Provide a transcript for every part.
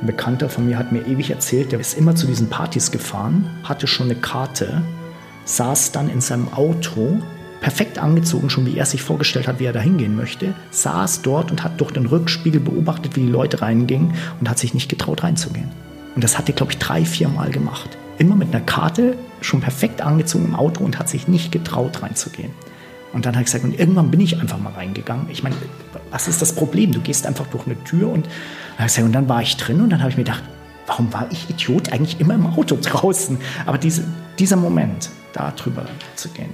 Ein Bekannter von mir hat mir ewig erzählt, der ist immer zu diesen Partys gefahren, hatte schon eine Karte, saß dann in seinem Auto, perfekt angezogen, schon wie er sich vorgestellt hat, wie er da hingehen möchte, saß dort und hat durch den Rückspiegel beobachtet, wie die Leute reingingen und hat sich nicht getraut reinzugehen. Und das hat er, glaube ich, drei, vier Mal gemacht. Immer mit einer Karte, schon perfekt angezogen im Auto und hat sich nicht getraut reinzugehen. Und dann habe ich gesagt, und irgendwann bin ich einfach mal reingegangen. Ich meine, was ist das Problem? Du gehst einfach durch eine Tür und, und dann war ich drin und dann habe ich mir gedacht, warum war ich Idiot eigentlich immer im Auto draußen? Aber diese, dieser Moment, da drüber zu gehen,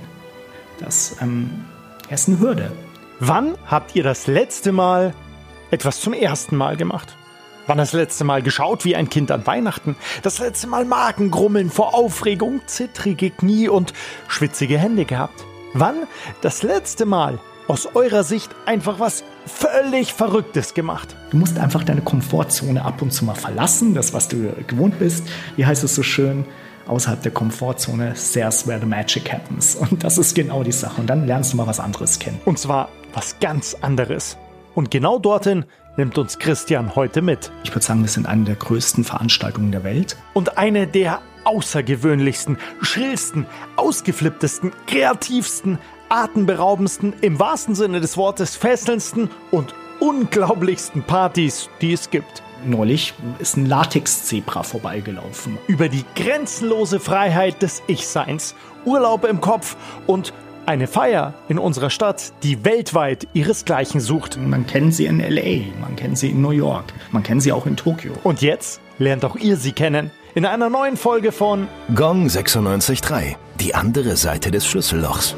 das ähm, ist eine Hürde. Wann habt ihr das letzte Mal etwas zum ersten Mal gemacht? Wann das letzte Mal geschaut wie ein Kind an Weihnachten? Das letzte Mal Magengrummeln vor Aufregung, zittrige Knie und schwitzige Hände gehabt? Wann das letzte Mal aus eurer Sicht einfach was völlig Verrücktes gemacht? Du musst einfach deine Komfortzone ab und zu mal verlassen, das, was du gewohnt bist. Wie heißt es so schön? Außerhalb der Komfortzone, there's where the magic happens. Und das ist genau die Sache. Und dann lernst du mal was anderes kennen. Und zwar was ganz anderes. Und genau dorthin nimmt uns Christian heute mit. Ich würde sagen, wir sind eine der größten Veranstaltungen der Welt. Und eine der außergewöhnlichsten, schrillsten, ausgeflipptesten, kreativsten, atemberaubendsten, im wahrsten Sinne des Wortes fesselndsten und unglaublichsten Partys, die es gibt. Neulich ist ein Latex-Zebra vorbeigelaufen. Über die grenzenlose Freiheit des Ich-Seins, Urlaub im Kopf und eine Feier in unserer Stadt, die weltweit ihresgleichen sucht. Man kennt sie in LA, man kennt sie in New York, man kennt sie auch in Tokio. Und jetzt lernt auch ihr sie kennen in einer neuen Folge von Gong 96.3, die andere Seite des Schlüssellochs.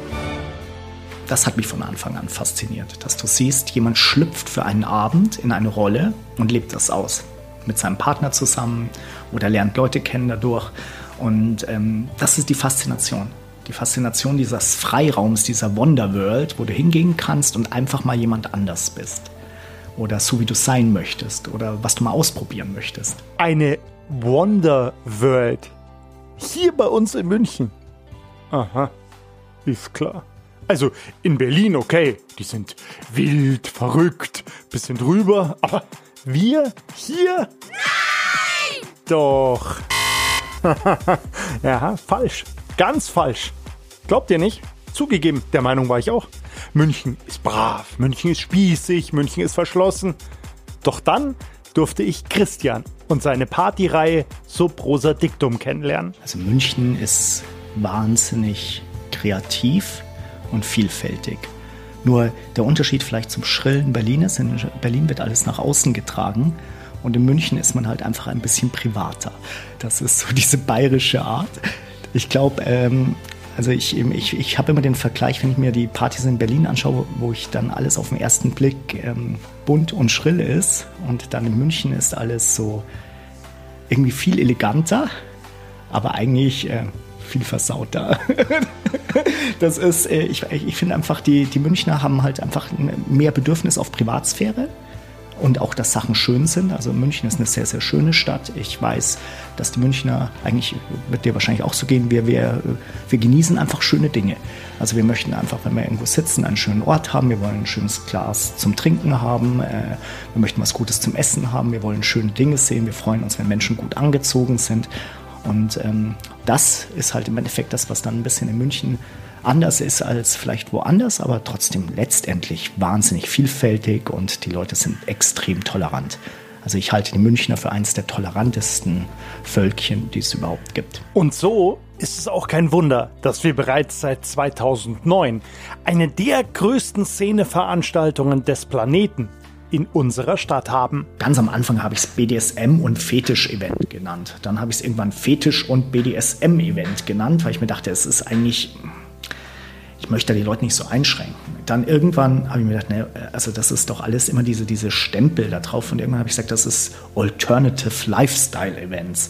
Das hat mich von Anfang an fasziniert, dass du siehst, jemand schlüpft für einen Abend in eine Rolle und lebt das aus. Mit seinem Partner zusammen oder lernt Leute kennen dadurch. Und ähm, das ist die Faszination. Die Faszination dieses Freiraums, dieser Wonderworld, wo du hingehen kannst und einfach mal jemand anders bist. Oder so wie du sein möchtest oder was du mal ausprobieren möchtest. Eine Wonder World. Hier bei uns in München. Aha, ist klar. Also in Berlin, okay, die sind wild, verrückt, bisschen drüber, aber wir hier? Nein! Doch. ja, falsch. Ganz falsch. Glaubt ihr nicht? Zugegeben, der Meinung war ich auch. München ist brav, München ist spießig, München ist verschlossen. Doch dann durfte ich Christian und seine Partyreihe Sub Rosa Dictum kennenlernen. Also München ist wahnsinnig kreativ und vielfältig. Nur der Unterschied vielleicht zum schrillen Berlin ist, in Berlin wird alles nach außen getragen und in München ist man halt einfach ein bisschen privater. Das ist so diese bayerische Art. Ich glaube, ähm, also ich, ich, ich habe immer den Vergleich, wenn ich mir die Partys in Berlin anschaue, wo ich dann alles auf den ersten Blick ähm, bunt und schrill ist und dann in München ist alles so irgendwie viel eleganter, aber eigentlich äh, viel versauter. das ist, äh, ich, ich finde einfach, die, die Münchner haben halt einfach mehr Bedürfnis auf Privatsphäre und auch, dass Sachen schön sind. Also München ist eine sehr, sehr schöne Stadt. Ich weiß, dass die Münchner, eigentlich wird dir wahrscheinlich auch so gehen, wir, wir, wir genießen einfach schöne Dinge. Also wir möchten einfach, wenn wir irgendwo sitzen, einen schönen Ort haben. Wir wollen ein schönes Glas zum Trinken haben. Äh, wir möchten was Gutes zum Essen haben. Wir wollen schöne Dinge sehen. Wir freuen uns, wenn Menschen gut angezogen sind. Und ähm, das ist halt im Endeffekt das, was dann ein bisschen in München anders ist als vielleicht woanders, aber trotzdem letztendlich wahnsinnig vielfältig und die Leute sind extrem tolerant. Also ich halte die Münchner für eines der tolerantesten Völkchen, die es überhaupt gibt. Und so ist es auch kein Wunder, dass wir bereits seit 2009 eine der größten Szeneveranstaltungen des Planeten in unserer Stadt haben. Ganz am Anfang habe ich es BDSM und Fetisch-Event genannt. Dann habe ich es irgendwann Fetisch- und BDSM-Event genannt, weil ich mir dachte, es ist eigentlich ich möchte die Leute nicht so einschränken. Dann irgendwann habe ich mir gedacht, ne, also das ist doch alles immer diese, diese Stempel da drauf. Und irgendwann habe ich gesagt, das ist Alternative Lifestyle Events.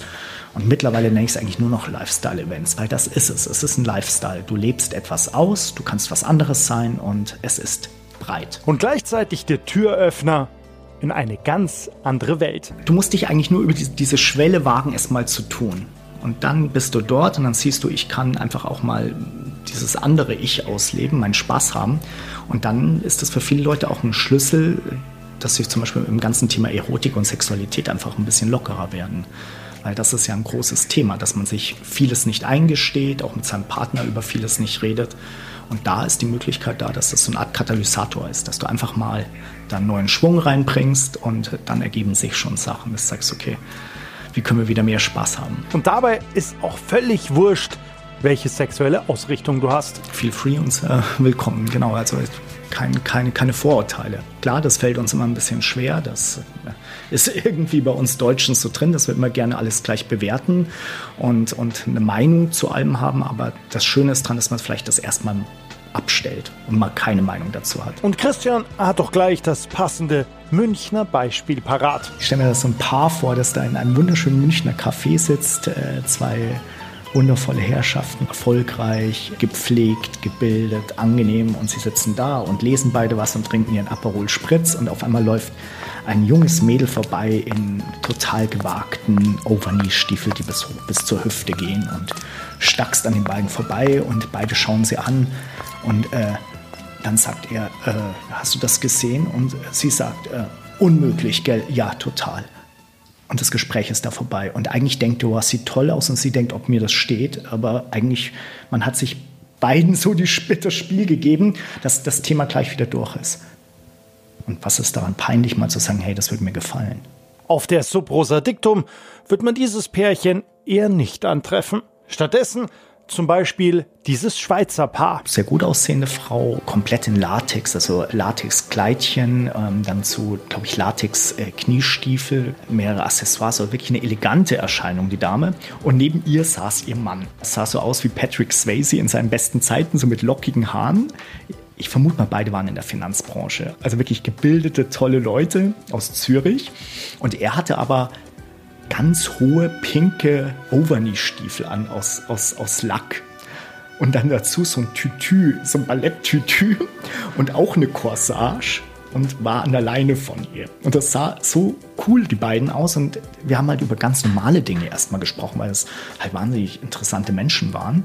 Und mittlerweile nenne ich es eigentlich nur noch Lifestyle Events, weil das ist es. Es ist ein Lifestyle. Du lebst etwas aus, du kannst was anderes sein und es ist breit. Und gleichzeitig der Türöffner in eine ganz andere Welt. Du musst dich eigentlich nur über diese Schwelle wagen, es mal zu tun. Und dann bist du dort und dann siehst du, ich kann einfach auch mal dieses andere Ich ausleben, meinen Spaß haben. Und dann ist das für viele Leute auch ein Schlüssel, dass sie zum Beispiel im ganzen Thema Erotik und Sexualität einfach ein bisschen lockerer werden. Weil das ist ja ein großes Thema, dass man sich vieles nicht eingesteht, auch mit seinem Partner über vieles nicht redet. Und da ist die Möglichkeit da, dass das so eine Art Katalysator ist, dass du einfach mal da einen neuen Schwung reinbringst und dann ergeben sich schon Sachen, dass du sagst, okay, wie können wir wieder mehr Spaß haben. Und dabei ist auch völlig wurscht, welche sexuelle Ausrichtung du hast. Feel free und äh, willkommen, genau. Also kein, keine, keine Vorurteile. Klar, das fällt uns immer ein bisschen schwer. Das äh, ist irgendwie bei uns Deutschen so drin, dass wir immer gerne alles gleich bewerten und, und eine Meinung zu allem haben. Aber das Schöne ist dran, dass man vielleicht das erstmal abstellt und mal keine Meinung dazu hat. Und Christian hat doch gleich das passende Münchner Beispiel parat. Ich stelle mir das so ein Paar vor, das da in einem wunderschönen Münchner Café sitzt, äh, zwei wundervolle Herrschaften, erfolgreich, gepflegt, gebildet, angenehm und sie sitzen da und lesen beide was und trinken ihren Aperol Spritz und auf einmal läuft ein junges Mädel vorbei in total gewagten Overknee-Stiefeln, die bis, bis zur Hüfte gehen und stackst an den beiden vorbei und beide schauen sie an und äh, dann sagt er, äh, hast du das gesehen? Und sie sagt, äh, unmöglich, gell? Ja, total. Und das Gespräch ist da vorbei. Und eigentlich denkt du, was sieht toll aus und sie denkt, ob mir das steht. Aber eigentlich, man hat sich beiden so die, das Spiel gegeben, dass das Thema gleich wieder durch ist. Und was ist daran peinlich, mal zu sagen, hey, das würde mir gefallen? Auf der Subrosa Dictum wird man dieses Pärchen eher nicht antreffen. Stattdessen zum Beispiel dieses Schweizer Paar. Sehr gut aussehende Frau, komplett in Latex, also Latex-Kleidchen, ähm, dann zu, glaube ich, Latex-Kniestiefel, mehrere Accessoires, also wirklich eine elegante Erscheinung, die Dame. Und neben ihr saß ihr Mann. Es sah so aus wie Patrick Swayze in seinen besten Zeiten, so mit lockigen Haaren. Ich vermute mal, beide waren in der Finanzbranche. Also wirklich gebildete, tolle Leute aus Zürich. Und er hatte aber ganz hohe pinke Overknee-Stiefel an aus, aus, aus Lack. Und dann dazu so ein Tütü, so ein Balletttütü und auch eine Corsage und war an der Leine von ihr. Und das sah so cool, die beiden, aus. Und wir haben halt über ganz normale Dinge erstmal gesprochen, weil es halt wahnsinnig interessante Menschen waren.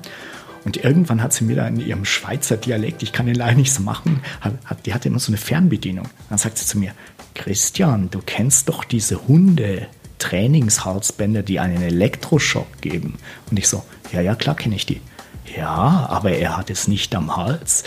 Und irgendwann hat sie mir da in ihrem Schweizer Dialekt, ich kann den leider nicht so machen, hat, die hatte immer so eine Fernbedienung. Dann sagt sie zu mir, Christian, du kennst doch diese Hunde, Trainingshalsbänder, die einen Elektroschock geben. Und ich so, ja, ja, klar kenne ich die. Ja, aber er hat es nicht am Hals.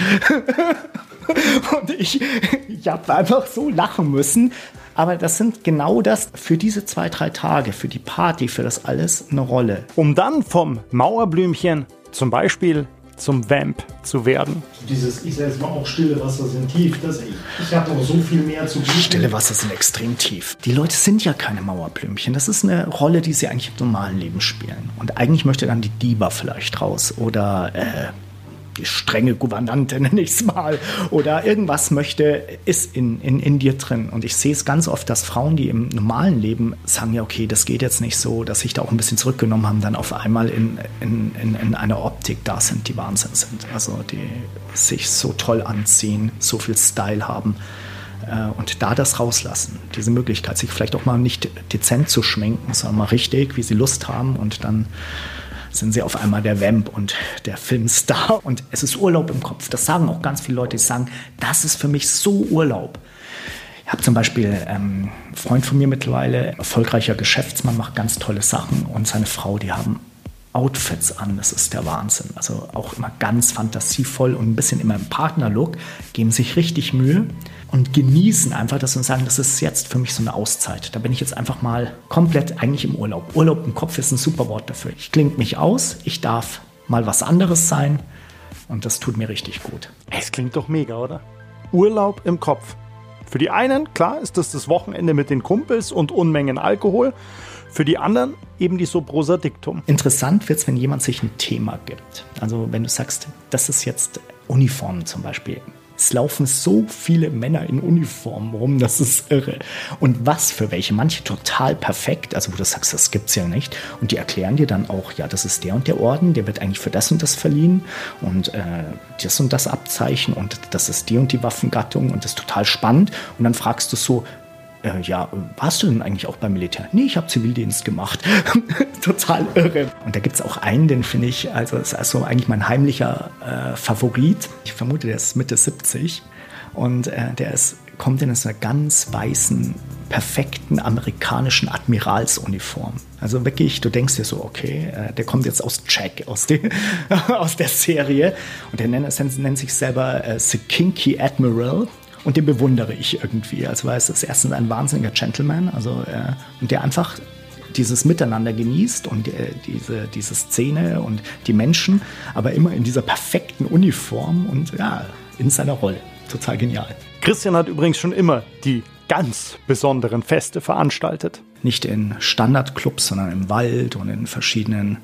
und ich, ich habe einfach so lachen müssen. Aber das sind genau das für diese zwei, drei Tage, für die Party, für das alles eine Rolle. Um dann vom Mauerblümchen zum Beispiel zum Vamp zu werden. Dieses, ich sage jetzt mal auch stille Wasser sind tief, das, ich, ich habe noch so viel mehr zu bieten. Stille Wasser sind extrem tief. Die Leute sind ja keine Mauerblümchen. Das ist eine Rolle, die sie eigentlich im normalen Leben spielen. Und eigentlich möchte dann die Diva vielleicht raus oder äh, strenge Gouvernante, nenne ich es mal, oder irgendwas möchte, ist in, in, in dir drin. Und ich sehe es ganz oft, dass Frauen, die im normalen Leben sagen, ja, okay, das geht jetzt nicht so, dass sich da auch ein bisschen zurückgenommen haben, dann auf einmal in, in, in, in einer Optik da sind, die Wahnsinn sind. Also die sich so toll anziehen, so viel Style haben äh, und da das rauslassen, diese Möglichkeit, sich vielleicht auch mal nicht dezent zu schminken, sondern mal richtig, wie sie Lust haben und dann sind sie auf einmal der Vamp und der Filmstar. Und es ist Urlaub im Kopf. Das sagen auch ganz viele Leute, die sagen, das ist für mich so Urlaub. Ich habe zum Beispiel ähm, einen Freund von mir mittlerweile, erfolgreicher Geschäftsmann, macht ganz tolle Sachen und seine Frau, die haben Outfits an, das ist der Wahnsinn. Also auch immer ganz fantasievoll und ein bisschen immer im Partnerlook, geben sich richtig Mühe und genießen einfach das und sagen, das ist jetzt für mich so eine Auszeit. Da bin ich jetzt einfach mal komplett eigentlich im Urlaub. Urlaub im Kopf ist ein super Wort dafür. Ich klinge mich aus, ich darf mal was anderes sein und das tut mir richtig gut. Es klingt doch mega, oder? Urlaub im Kopf. Für die einen, klar, ist das das Wochenende mit den Kumpels und Unmengen Alkohol. Für die anderen eben die Subrosa Dictum. Interessant wird es, wenn jemand sich ein Thema gibt. Also wenn du sagst, das ist jetzt Uniformen zum Beispiel. Es laufen so viele Männer in Uniformen rum, das ist irre. Und was für welche? Manche total perfekt, also wo du sagst, das gibt's ja nicht. Und die erklären dir dann auch, ja, das ist der und der Orden, der wird eigentlich für das und das verliehen und äh, das und das Abzeichen und das ist die und die Waffengattung und das ist total spannend. Und dann fragst du so, äh, ja, warst du denn eigentlich auch beim Militär? Nee, ich habe Zivildienst gemacht. Total irre. Und da gibt es auch einen, den finde ich, also ist also eigentlich mein heimlicher äh, Favorit. Ich vermute, der ist Mitte 70 und äh, der ist kommt in einer ganz weißen, perfekten amerikanischen Admiralsuniform. Also wirklich, du denkst dir so, okay, äh, der kommt jetzt aus Jack, aus, die, aus der Serie. Und der nennt, nennt sich selber äh, The Kinky Admiral. Und den bewundere ich irgendwie. Also, weil es ist erstens ein wahnsinniger Gentleman, also, äh, und der einfach dieses Miteinander genießt und äh, diese, diese Szene und die Menschen, aber immer in dieser perfekten Uniform und ja, in seiner Rolle. Total genial. Christian hat übrigens schon immer die ganz besonderen Feste veranstaltet. Nicht in Standardclubs, sondern im Wald und in verschiedenen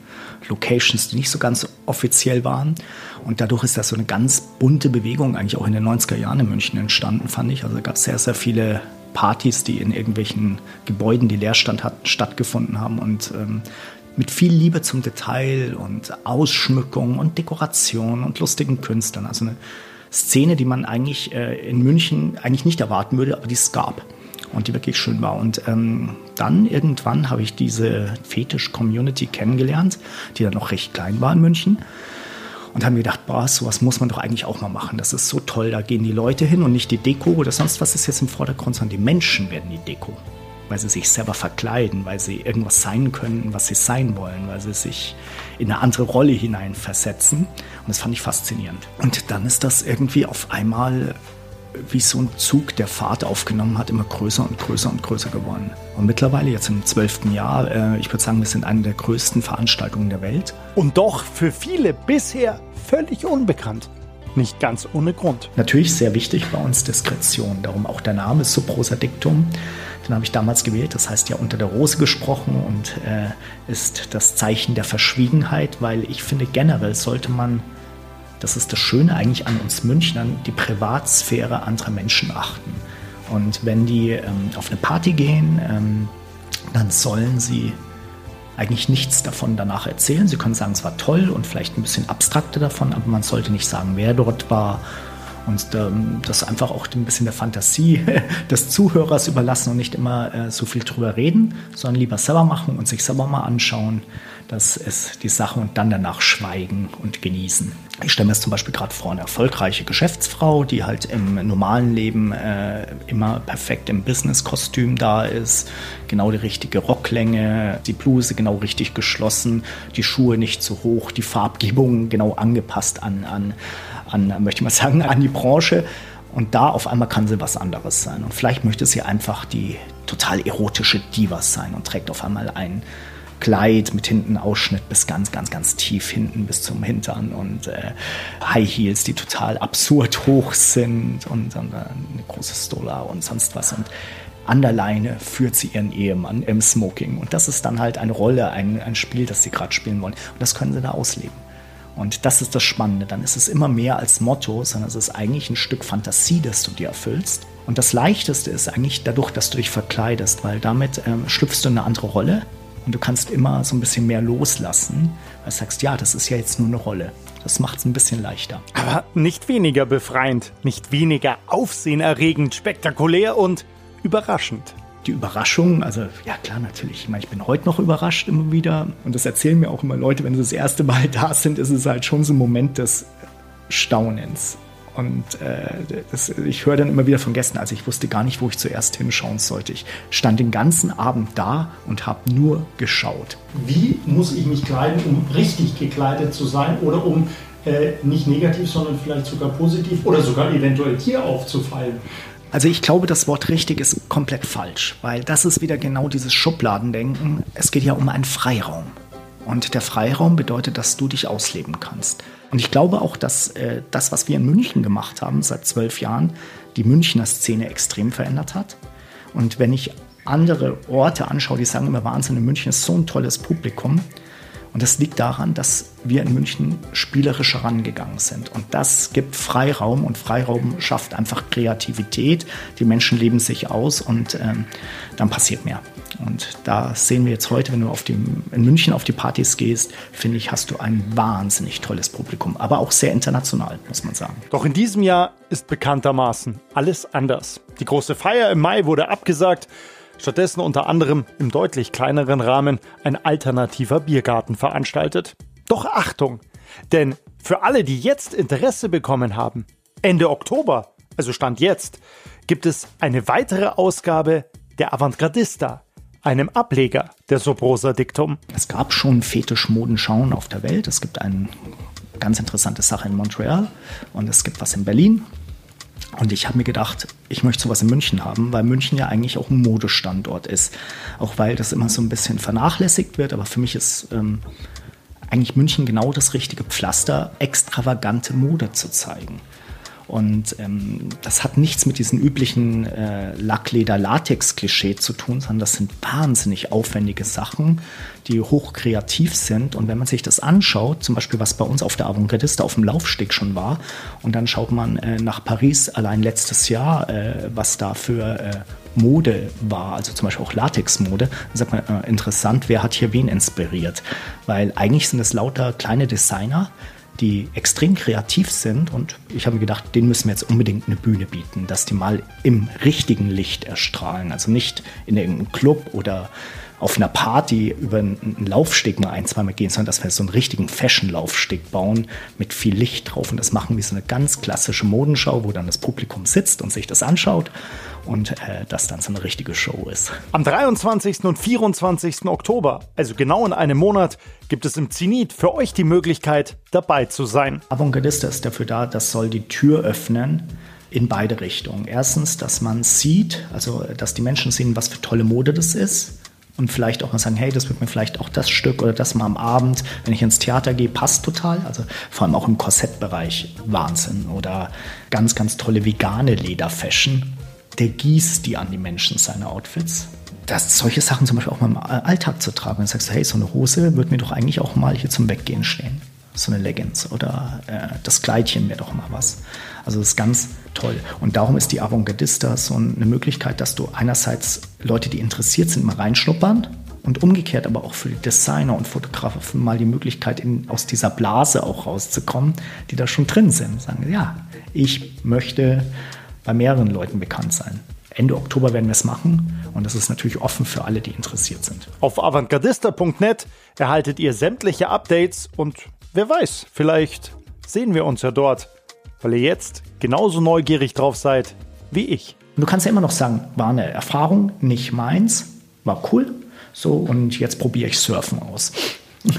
Locations, die nicht so ganz offiziell waren. Und dadurch ist das so eine ganz bunte Bewegung eigentlich auch in den 90er Jahren in München entstanden, fand ich. Also gab es sehr, sehr viele Partys, die in irgendwelchen Gebäuden, die Leerstand hatten, stattgefunden haben und ähm, mit viel Liebe zum Detail und Ausschmückung und Dekoration und lustigen Künstlern. Also eine Szene, die man eigentlich äh, in München eigentlich nicht erwarten würde, aber die es gab und die wirklich schön war. Und ähm, dann irgendwann habe ich diese Fetisch-Community kennengelernt, die dann noch recht klein war in München und haben gedacht, boah, sowas muss man doch eigentlich auch mal machen. Das ist so toll, da gehen die Leute hin und nicht die Deko oder sonst was ist jetzt im Vordergrund, sondern die Menschen werden die Deko. Weil sie sich selber verkleiden, weil sie irgendwas sein können, was sie sein wollen, weil sie sich in eine andere Rolle hineinversetzen. Und das fand ich faszinierend. Und dann ist das irgendwie auf einmal wie so ein Zug, der Fahrt aufgenommen hat, immer größer und größer und größer geworden. Und mittlerweile, jetzt im zwölften Jahr, äh, ich würde sagen, wir sind eine der größten Veranstaltungen der Welt. Und doch für viele bisher völlig unbekannt. Nicht ganz ohne Grund. Natürlich sehr wichtig bei uns Diskretion. Darum auch der Name Subrosa Dictum. Den habe ich damals gewählt. Das heißt ja unter der Rose gesprochen und äh, ist das Zeichen der Verschwiegenheit, weil ich finde, generell sollte man das ist das Schöne eigentlich an uns Münchnern, die Privatsphäre anderer Menschen achten. Und wenn die ähm, auf eine Party gehen, ähm, dann sollen sie eigentlich nichts davon danach erzählen. Sie können sagen, es war toll und vielleicht ein bisschen abstrakter davon, aber man sollte nicht sagen, wer dort war und ähm, das einfach auch ein bisschen der Fantasie des Zuhörers überlassen und nicht immer äh, so viel drüber reden, sondern lieber selber machen und sich selber mal anschauen. Das ist die Sache und dann danach schweigen und genießen. Ich stelle mir jetzt zum Beispiel gerade vor, eine erfolgreiche Geschäftsfrau, die halt im normalen Leben äh, immer perfekt im Business-Kostüm da ist, genau die richtige Rocklänge, die Bluse genau richtig geschlossen, die Schuhe nicht zu hoch, die Farbgebung genau angepasst an, an an, möchte ich mal sagen, an die Branche. Und da auf einmal kann sie was anderes sein. Und vielleicht möchte sie einfach die total erotische Diva sein und trägt auf einmal ein Kleid mit hinten Ausschnitt bis ganz, ganz, ganz tief hinten bis zum Hintern und äh, High Heels, die total absurd hoch sind und, und äh, eine große Stola und sonst was. Und an der Leine führt sie ihren Ehemann im Smoking. Und das ist dann halt eine Rolle, ein, ein Spiel, das sie gerade spielen wollen. Und das können sie da ausleben. Und das ist das Spannende. Dann ist es immer mehr als Motto, sondern es ist eigentlich ein Stück Fantasie, das du dir erfüllst. Und das Leichteste ist eigentlich dadurch, dass du dich verkleidest, weil damit ähm, schlüpfst du in eine andere Rolle und du kannst immer so ein bisschen mehr loslassen, weil du sagst, ja, das ist ja jetzt nur eine Rolle. Das macht es ein bisschen leichter. Aber nicht weniger befreiend, nicht weniger aufsehenerregend, spektakulär und überraschend die Überraschung, also ja klar, natürlich. Ich meine, ich bin heute noch überrascht immer wieder. Und das erzählen mir auch immer Leute, wenn sie das erste Mal da sind, ist es halt schon so ein Moment des Staunens. Und äh, das, ich höre dann immer wieder von Gästen, also ich wusste gar nicht, wo ich zuerst hinschauen sollte. Ich stand den ganzen Abend da und habe nur geschaut. Wie muss ich mich kleiden, um richtig gekleidet zu sein oder um äh, nicht negativ, sondern vielleicht sogar positiv oder sogar eventuell hier aufzufallen? Also ich glaube, das Wort richtig ist komplett falsch, weil das ist wieder genau dieses Schubladendenken. Es geht ja um einen Freiraum. Und der Freiraum bedeutet, dass du dich ausleben kannst. Und ich glaube auch, dass äh, das, was wir in München gemacht haben seit zwölf Jahren, die Münchner Szene extrem verändert hat. Und wenn ich andere Orte anschaue, die sagen immer Wahnsinn, in München ist so ein tolles Publikum. Und das liegt daran, dass wir in München spielerisch herangegangen sind. Und das gibt Freiraum und Freiraum schafft einfach Kreativität. Die Menschen leben sich aus und ähm, dann passiert mehr. Und da sehen wir jetzt heute, wenn du auf die, in München auf die Partys gehst, finde ich, hast du ein wahnsinnig tolles Publikum, aber auch sehr international, muss man sagen. Doch in diesem Jahr ist bekanntermaßen alles anders. Die große Feier im Mai wurde abgesagt. Stattdessen unter anderem im deutlich kleineren Rahmen ein alternativer Biergarten veranstaltet. Doch Achtung! Denn für alle, die jetzt Interesse bekommen haben, Ende Oktober, also Stand jetzt, gibt es eine weitere Ausgabe der Avantgardista, einem Ableger der Sobrosa Dictum. Es gab schon Fetischmodenschauen auf der Welt. Es gibt eine ganz interessante Sache in Montreal und es gibt was in Berlin. Und ich habe mir gedacht, ich möchte sowas in München haben, weil München ja eigentlich auch ein Modestandort ist. Auch weil das immer so ein bisschen vernachlässigt wird. Aber für mich ist ähm, eigentlich München genau das richtige Pflaster, extravagante Mode zu zeigen. Und ähm, das hat nichts mit diesen üblichen äh, Lackleder-Latex-Klischee zu tun, sondern das sind wahnsinnig aufwendige Sachen, die hochkreativ sind. Und wenn man sich das anschaut, zum Beispiel was bei uns auf der Avantgardiste auf dem Laufsteg schon war, und dann schaut man äh, nach Paris allein letztes Jahr, äh, was da für äh, Mode war, also zum Beispiel auch Latexmode, dann sagt man, äh, interessant, wer hat hier wen inspiriert? Weil eigentlich sind es lauter kleine Designer, die extrem kreativ sind und ich habe mir gedacht, denen müssen wir jetzt unbedingt eine Bühne bieten, dass die mal im richtigen Licht erstrahlen, also nicht in irgendeinem Club oder auf einer Party über einen Laufsteg mal ein, zweimal gehen, sondern dass wir so einen richtigen Fashion-Laufsteg bauen mit viel Licht drauf. Und das machen wir so eine ganz klassische Modenschau, wo dann das Publikum sitzt und sich das anschaut und äh, das dann so eine richtige Show ist. Am 23. und 24. Oktober, also genau in einem Monat, gibt es im Zenit für euch die Möglichkeit, dabei zu sein. Avantgardista ist dafür da, das soll die Tür öffnen in beide Richtungen. Erstens, dass man sieht, also dass die Menschen sehen, was für tolle Mode das ist und vielleicht auch mal sagen, hey, das wird mir vielleicht auch das Stück oder das mal am Abend, wenn ich ins Theater gehe, passt total. Also vor allem auch im Korsettbereich Wahnsinn oder ganz, ganz tolle vegane Lederfashion. Der gießt die an die Menschen seine Outfits. Das, solche Sachen zum Beispiel auch mal im Alltag zu tragen. Dann sagst du, hey, so eine Hose wird mir doch eigentlich auch mal hier zum Weggehen stehen. So eine Leggings oder äh, das Kleidchen wäre doch mal was. Also das ist ganz toll. Und darum ist die Avantgardista so eine Möglichkeit, dass du einerseits Leute, die interessiert sind, mal reinschnuppern und umgekehrt aber auch für die Designer und Fotografen mal die Möglichkeit, in, aus dieser Blase auch rauszukommen, die da schon drin sind. Sagen, ja, ich möchte bei mehreren Leuten bekannt sein. Ende Oktober werden wir es machen und das ist natürlich offen für alle, die interessiert sind. Auf avantgardista.net erhaltet ihr sämtliche Updates und wer weiß, vielleicht sehen wir uns ja dort weil ihr jetzt genauso neugierig drauf seid wie ich. Du kannst ja immer noch sagen, war eine Erfahrung, nicht meins, war cool. So, und jetzt probiere ich Surfen aus.